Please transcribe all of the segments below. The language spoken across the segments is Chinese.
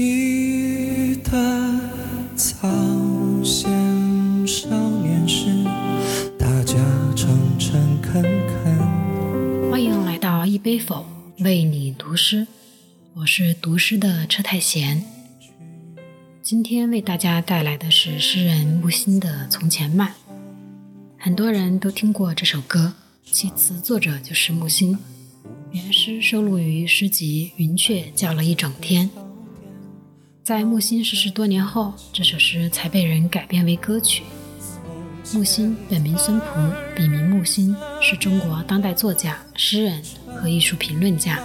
记得早先少年时，大家诚诚恳恳。欢迎来到一杯否，为你读诗。我是读诗的车太贤。今天为大家带来的是诗人木心的《从前慢》。很多人都听过这首歌，其词作者就是木心。原诗收录于诗集《云雀叫了一整天》。在木心逝世多年后，这首诗才被人改编为歌曲。木心本名孙璞，笔名木心，是中国当代作家、诗人和艺术评论家，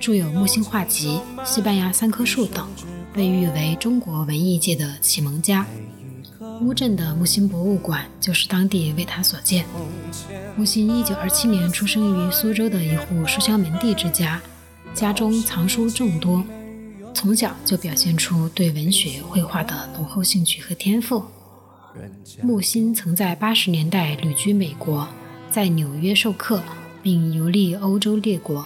著有《木心画集》《西班牙三棵树》等，被誉为中国文艺界的启蒙家。乌镇的木心博物馆就是当地为他所建。木心1927年出生于苏州的一户书香门第之家，家中藏书众多，从小就表现出对文学、绘画的浓厚兴趣和天赋。木心曾在80年代旅居美国，在纽约授课，并游历欧洲列国，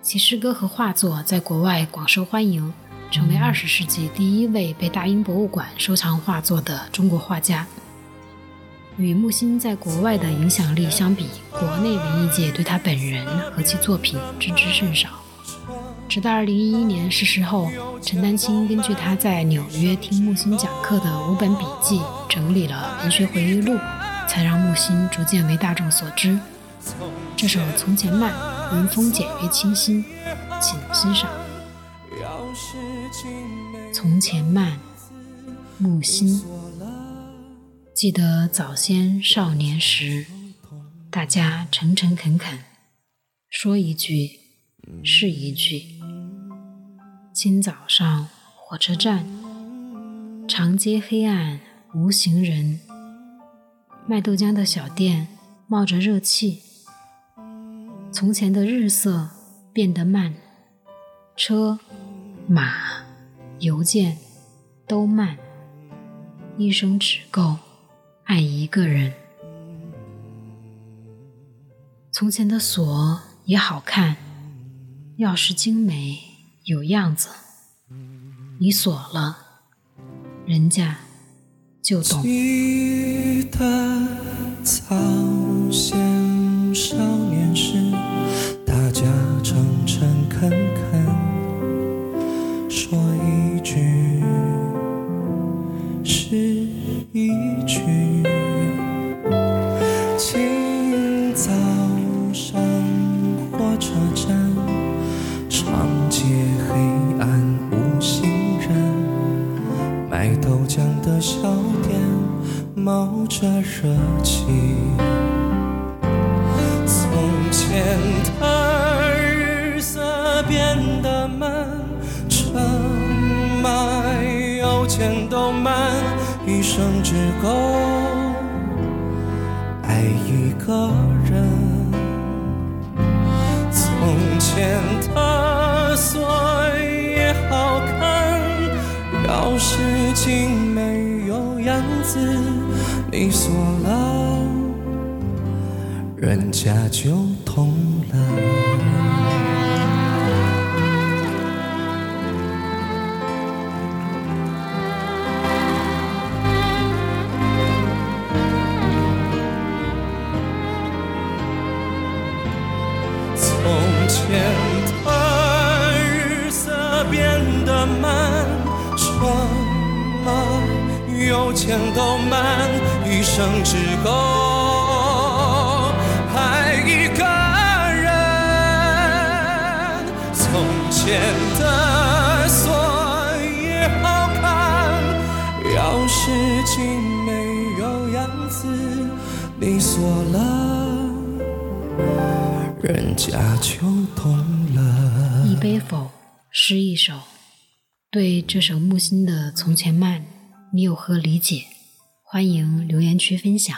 其诗歌和画作在国外广受欢迎。成为二十世纪第一位被大英博物馆收藏画作的中国画家。与木心在国外的影响力相比，国内文艺界对他本人和其作品知之甚少。直到二零一一年逝世后，陈丹青根据他在纽约听木心讲课的五本笔记整理了文学回忆录，才让木心逐渐为大众所知。这首《从前慢》文风简约清新，请欣赏。从前慢，木心。记得早先少年时，大家诚诚恳恳，说一句是一句。今早上火车站，长街黑暗无行人，卖豆浆的小店冒着热气。从前的日色变得慢，车。马、邮件都慢，一生只够爱一个人。从前的锁也好看，钥匙精美有样子，你锁了，人家就懂。记得早先少年时，大家诚诚恳恳。说一句是一句。清早上火车站，豆浆的小店冒着热气。从前的日色变得慢。车马邮件都慢，一生只够爱一个人。钥匙精美有样子，你锁了，人家就懂了。从前的日色变得慢，什么有钱都慢，一生只够爱一个人。从前的锁也好看，钥匙精美有样子，你锁了。人家就懂了。一杯否，诗一首。对这首木心的《从前慢》，你有何理解？欢迎留言区分享。